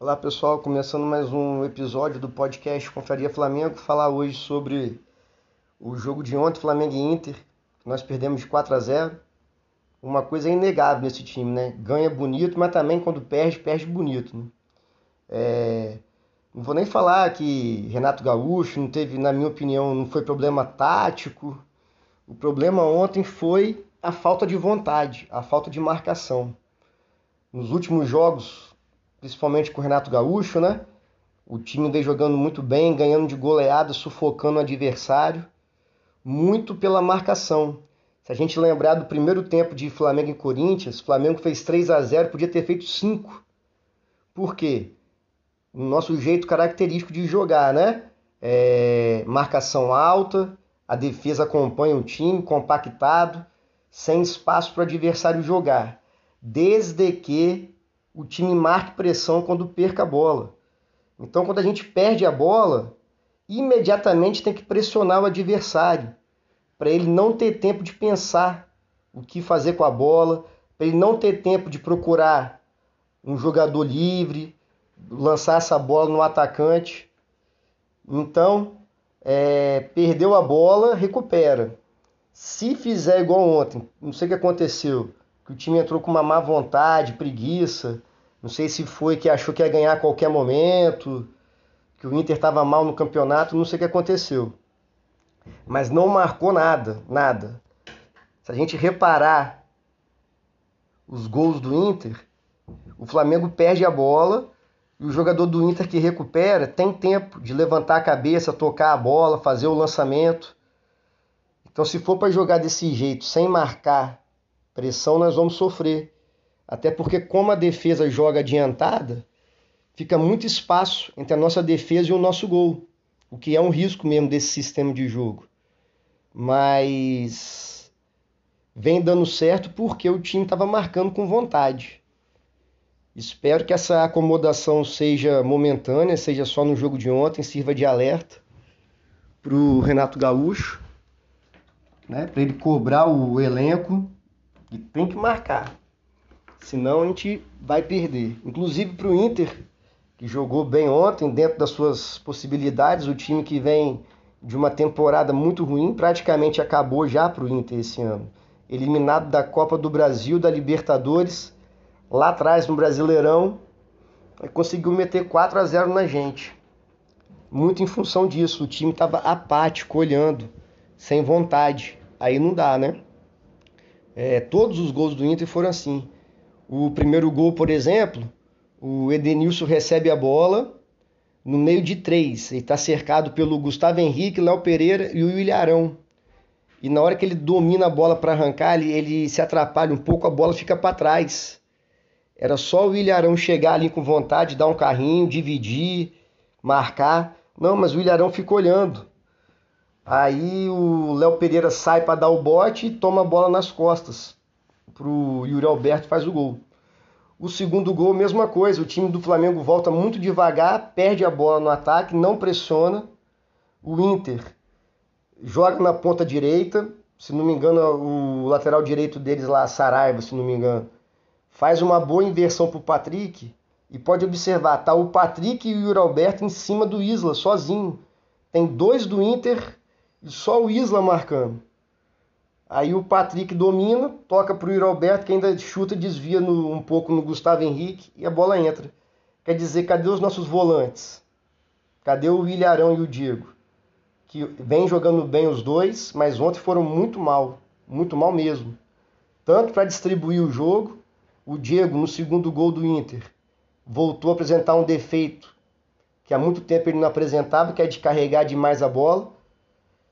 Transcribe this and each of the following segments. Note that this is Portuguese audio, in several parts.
Olá pessoal, começando mais um episódio do podcast Confraria Flamengo, falar hoje sobre o jogo de ontem, Flamengo e Inter, nós perdemos de 4 a 0. Uma coisa inegável nesse time, né? Ganha bonito, mas também quando perde, perde bonito. Né? É... Não vou nem falar que Renato Gaúcho não teve, na minha opinião, não foi problema tático. O problema ontem foi a falta de vontade, a falta de marcação. Nos últimos jogos, principalmente com o Renato Gaúcho, né? O time vem jogando muito bem, ganhando de goleada, sufocando o adversário, muito pela marcação. Se a gente lembrar do primeiro tempo de Flamengo e Corinthians, Flamengo fez 3 a 0, podia ter feito 5. Por quê? O nosso jeito característico de jogar, né? É, marcação alta, a defesa acompanha o time compactado, sem espaço para o adversário jogar. Desde que o time marque pressão quando perca a bola. Então, quando a gente perde a bola, imediatamente tem que pressionar o adversário, para ele não ter tempo de pensar o que fazer com a bola, para ele não ter tempo de procurar um jogador livre, lançar essa bola no atacante. Então, é, perdeu a bola, recupera. Se fizer igual ontem, não sei o que aconteceu, que o time entrou com uma má vontade, preguiça. Não sei se foi que achou que ia ganhar a qualquer momento, que o Inter estava mal no campeonato, não sei o que aconteceu. Mas não marcou nada, nada. Se a gente reparar os gols do Inter, o Flamengo perde a bola e o jogador do Inter que recupera tem tempo de levantar a cabeça, tocar a bola, fazer o lançamento. Então, se for para jogar desse jeito, sem marcar Pressão nós vamos sofrer. Até porque, como a defesa joga adiantada, fica muito espaço entre a nossa defesa e o nosso gol. O que é um risco mesmo desse sistema de jogo. Mas vem dando certo porque o time estava marcando com vontade. Espero que essa acomodação seja momentânea, seja só no jogo de ontem, sirva de alerta para o Renato Gaúcho, né, para ele cobrar o elenco tem que marcar. Senão a gente vai perder. Inclusive para o Inter, que jogou bem ontem, dentro das suas possibilidades, o time que vem de uma temporada muito ruim, praticamente acabou já para o Inter esse ano. Eliminado da Copa do Brasil, da Libertadores, lá atrás no Brasileirão, conseguiu meter 4 a 0 na gente. Muito em função disso, o time estava apático, olhando, sem vontade. Aí não dá, né? É, todos os gols do Inter foram assim. O primeiro gol, por exemplo, o Edenilson recebe a bola no meio de três. Ele está cercado pelo Gustavo Henrique, Léo Pereira e o Ilharão. E na hora que ele domina a bola para arrancar, ele, ele, se atrapalha um pouco, a bola fica para trás. Era só o Ilharão chegar ali com vontade, dar um carrinho, dividir, marcar. Não, mas o Ilharão ficou olhando. Aí o Léo Pereira sai para dar o bote e toma a bola nas costas. Pro Yuri Alberto faz o gol. O segundo gol, mesma coisa. O time do Flamengo volta muito devagar, perde a bola no ataque, não pressiona. O Inter joga na ponta direita. Se não me engano, o lateral direito deles lá, Saraiva, se não me engano, faz uma boa inversão pro Patrick. E pode observar, tá o Patrick e o Yuri Alberto em cima do Isla, sozinho. Tem dois do Inter e só o Isla marcando. Aí o Patrick domina, toca para o Alberto, que ainda chuta, desvia no, um pouco no Gustavo Henrique e a bola entra. Quer dizer, cadê os nossos volantes? Cadê o Ilharão e o Diego? Que vem jogando bem os dois, mas ontem foram muito mal, muito mal mesmo. Tanto para distribuir o jogo, o Diego, no segundo gol do Inter, voltou a apresentar um defeito que há muito tempo ele não apresentava, que é de carregar demais a bola.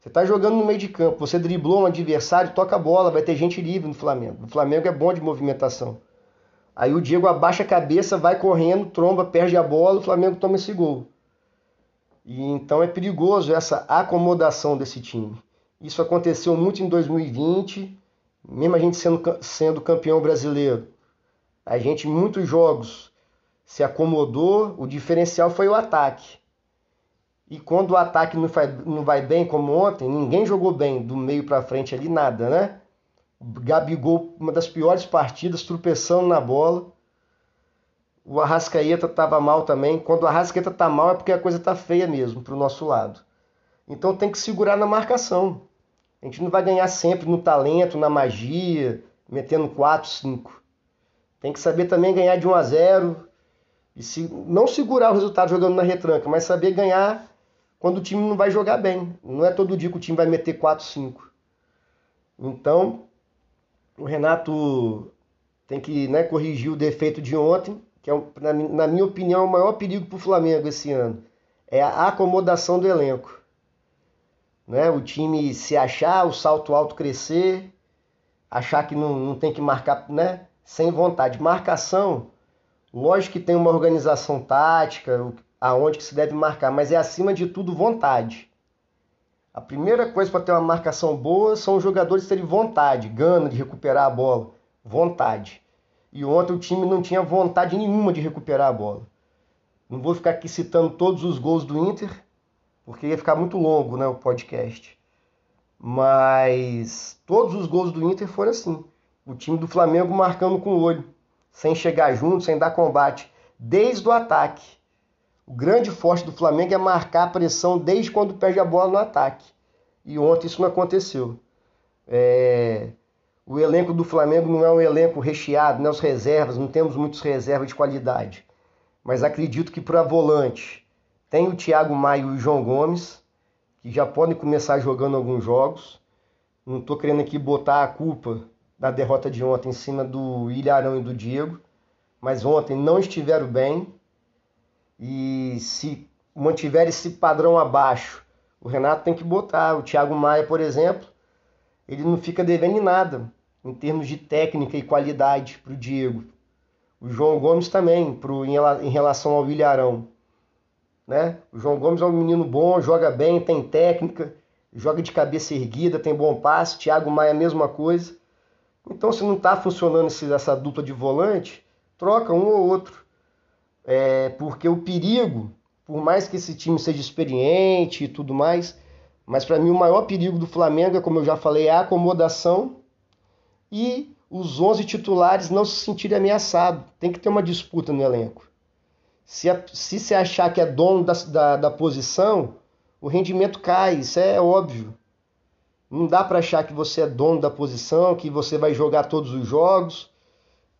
Você está jogando no meio de campo, você driblou um adversário, toca a bola, vai ter gente livre no Flamengo. O Flamengo é bom de movimentação. Aí o Diego abaixa a cabeça, vai correndo, tromba, perde a bola, o Flamengo toma esse gol. E então é perigoso essa acomodação desse time. Isso aconteceu muito em 2020, mesmo a gente sendo, sendo campeão brasileiro. A gente, em muitos jogos, se acomodou, o diferencial foi o ataque. E quando o ataque não, vai, não vai bem, como ontem, ninguém jogou bem do meio para frente ali, nada, né? Gabigol, uma das piores partidas, tropeçando na bola. O Arrascaeta estava mal também. Quando o Arrascaeta está mal é porque a coisa está feia mesmo para o nosso lado. Então tem que segurar na marcação. A gente não vai ganhar sempre no talento, na magia, metendo 4, 5. Tem que saber também ganhar de 1 a 0 e se, não segurar o resultado jogando na retranca, mas saber ganhar quando o time não vai jogar bem. Não é todo dia que o time vai meter 4, 5. Então, o Renato tem que né, corrigir o defeito de ontem, que é, na minha opinião, o maior perigo para o Flamengo esse ano. É a acomodação do elenco. Né? O time se achar, o salto alto crescer, achar que não, não tem que marcar né? sem vontade. Marcação, lógico que tem uma organização tática, aonde que se deve marcar, mas é acima de tudo vontade. A primeira coisa para ter uma marcação boa são os jogadores terem vontade, gana de recuperar a bola, vontade. E ontem o time não tinha vontade nenhuma de recuperar a bola. Não vou ficar aqui citando todos os gols do Inter, porque ia ficar muito longo né, o podcast. Mas todos os gols do Inter foram assim. O time do Flamengo marcando com o olho, sem chegar junto, sem dar combate, desde o ataque. O grande forte do Flamengo é marcar a pressão desde quando perde a bola no ataque. E ontem isso não aconteceu. É... O elenco do Flamengo não é um elenco recheado, né? Os reservas, não temos muitos reservas de qualidade. Mas acredito que para volante tem o Thiago Maia e o João Gomes, que já podem começar jogando alguns jogos. Não estou querendo aqui botar a culpa da derrota de ontem em cima do Ilharão e do Diego, mas ontem não estiveram bem. E se mantiver esse padrão abaixo, o Renato tem que botar. O Thiago Maia, por exemplo, ele não fica devendo em nada em termos de técnica e qualidade para o Diego. O João Gomes também, pro, em, relação ao Ilharão. Né? O João Gomes é um menino bom, joga bem, tem técnica, joga de cabeça erguida, tem bom passe. Thiago Maia, mesma coisa. Então, se não está funcionando essa dupla de volante, troca um ou outro. É, porque o perigo, por mais que esse time seja experiente e tudo mais, mas para mim o maior perigo do Flamengo, é, como eu já falei, a acomodação e os 11 titulares não se sentirem ameaçados. Tem que ter uma disputa no elenco. Se, se achar que é dono da, da, da posição, o rendimento cai, isso é óbvio. Não dá para achar que você é dono da posição, que você vai jogar todos os jogos.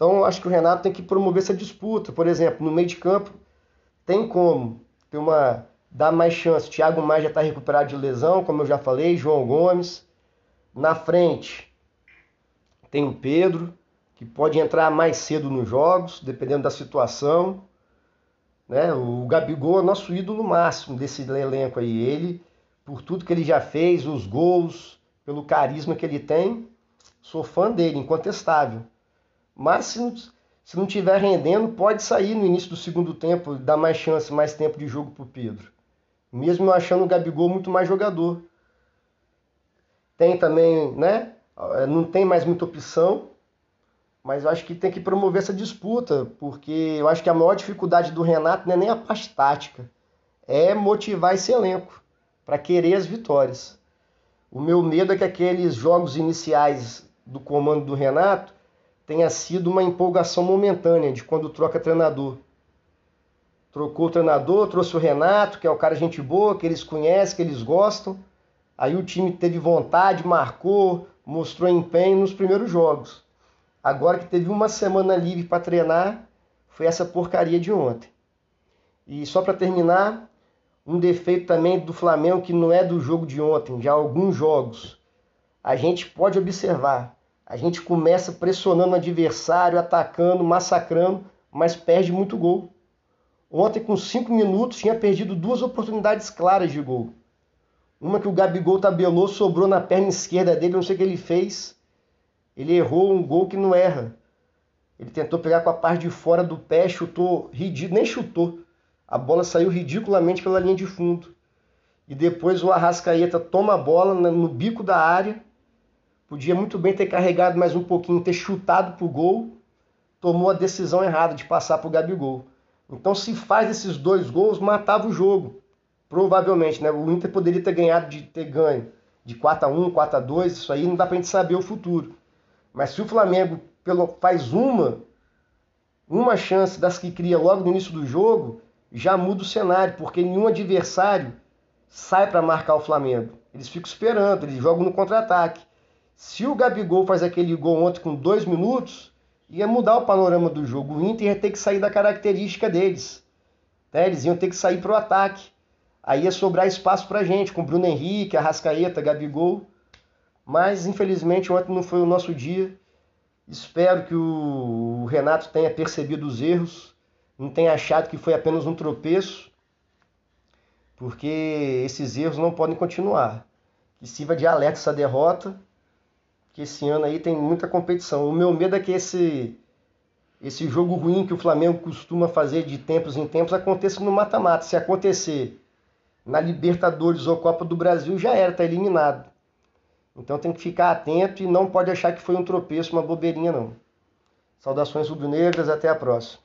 Então, acho que o Renato tem que promover essa disputa. Por exemplo, no meio de campo, tem como ter uma dar mais chance. Thiago Maia já está recuperado de lesão, como eu já falei, João Gomes. Na frente, tem o Pedro, que pode entrar mais cedo nos jogos, dependendo da situação. Né? O Gabigol é nosso ídolo máximo desse elenco aí. Ele, por tudo que ele já fez, os gols, pelo carisma que ele tem, sou fã dele, incontestável. Mas se não, se não tiver rendendo, pode sair no início do segundo tempo, dar mais chance, mais tempo de jogo para o Pedro. Mesmo eu achando o Gabigol muito mais jogador. Tem também, né? Não tem mais muita opção, mas eu acho que tem que promover essa disputa, porque eu acho que a maior dificuldade do Renato não é nem a parte tática, é motivar esse elenco para querer as vitórias. O meu medo é que aqueles jogos iniciais do comando do Renato tenha sido uma empolgação momentânea de quando troca treinador. Trocou o treinador, trouxe o Renato, que é o cara gente boa, que eles conhecem, que eles gostam. Aí o time teve vontade, marcou, mostrou empenho nos primeiros jogos. Agora que teve uma semana livre para treinar, foi essa porcaria de ontem. E só para terminar, um defeito também do Flamengo que não é do jogo de ontem, já alguns jogos. A gente pode observar, a gente começa pressionando o adversário, atacando, massacrando, mas perde muito gol. Ontem, com cinco minutos, tinha perdido duas oportunidades claras de gol. Uma que o Gabigol tabelou, sobrou na perna esquerda dele, não sei o que ele fez. Ele errou um gol que não erra. Ele tentou pegar com a parte de fora do pé, chutou nem chutou a bola saiu ridiculamente pela linha de fundo. E depois o Arrascaeta toma a bola no bico da área. Podia muito bem ter carregado mais um pouquinho, ter chutado pro gol. Tomou a decisão errada de passar pro Gabigol. Então, se faz esses dois gols, matava o jogo. Provavelmente, né? O Inter poderia ter ganhado de ter ganho de 4 a 1, 4 a 2, isso aí não dá pra gente saber o futuro. Mas se o Flamengo pelo, faz uma uma chance das que cria logo no início do jogo já muda o cenário, porque nenhum adversário sai para marcar o Flamengo. Eles ficam esperando, eles jogam no contra-ataque. Se o Gabigol faz aquele gol ontem com dois minutos, ia mudar o panorama do jogo. O Inter ia ter que sair da característica deles. Né? Eles iam ter que sair para o ataque. Aí ia sobrar espaço para gente, com Bruno Henrique, Arrascaeta, Gabigol. Mas, infelizmente, ontem não foi o nosso dia. Espero que o Renato tenha percebido os erros, não tenha achado que foi apenas um tropeço, porque esses erros não podem continuar. Que sirva de alerta essa derrota que esse ano aí tem muita competição. O meu medo é que esse, esse jogo ruim que o Flamengo costuma fazer de tempos em tempos aconteça no mata-mata. Se acontecer na Libertadores ou Copa do Brasil, já era, está eliminado. Então tem que ficar atento e não pode achar que foi um tropeço, uma bobeirinha não. Saudações rubro-negras, até a próxima.